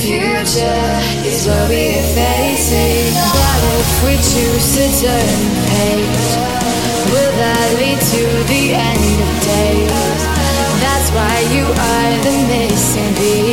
future is what we are facing. But if we choose to turn page, will that lead to the end of days? That's why you are the missing piece.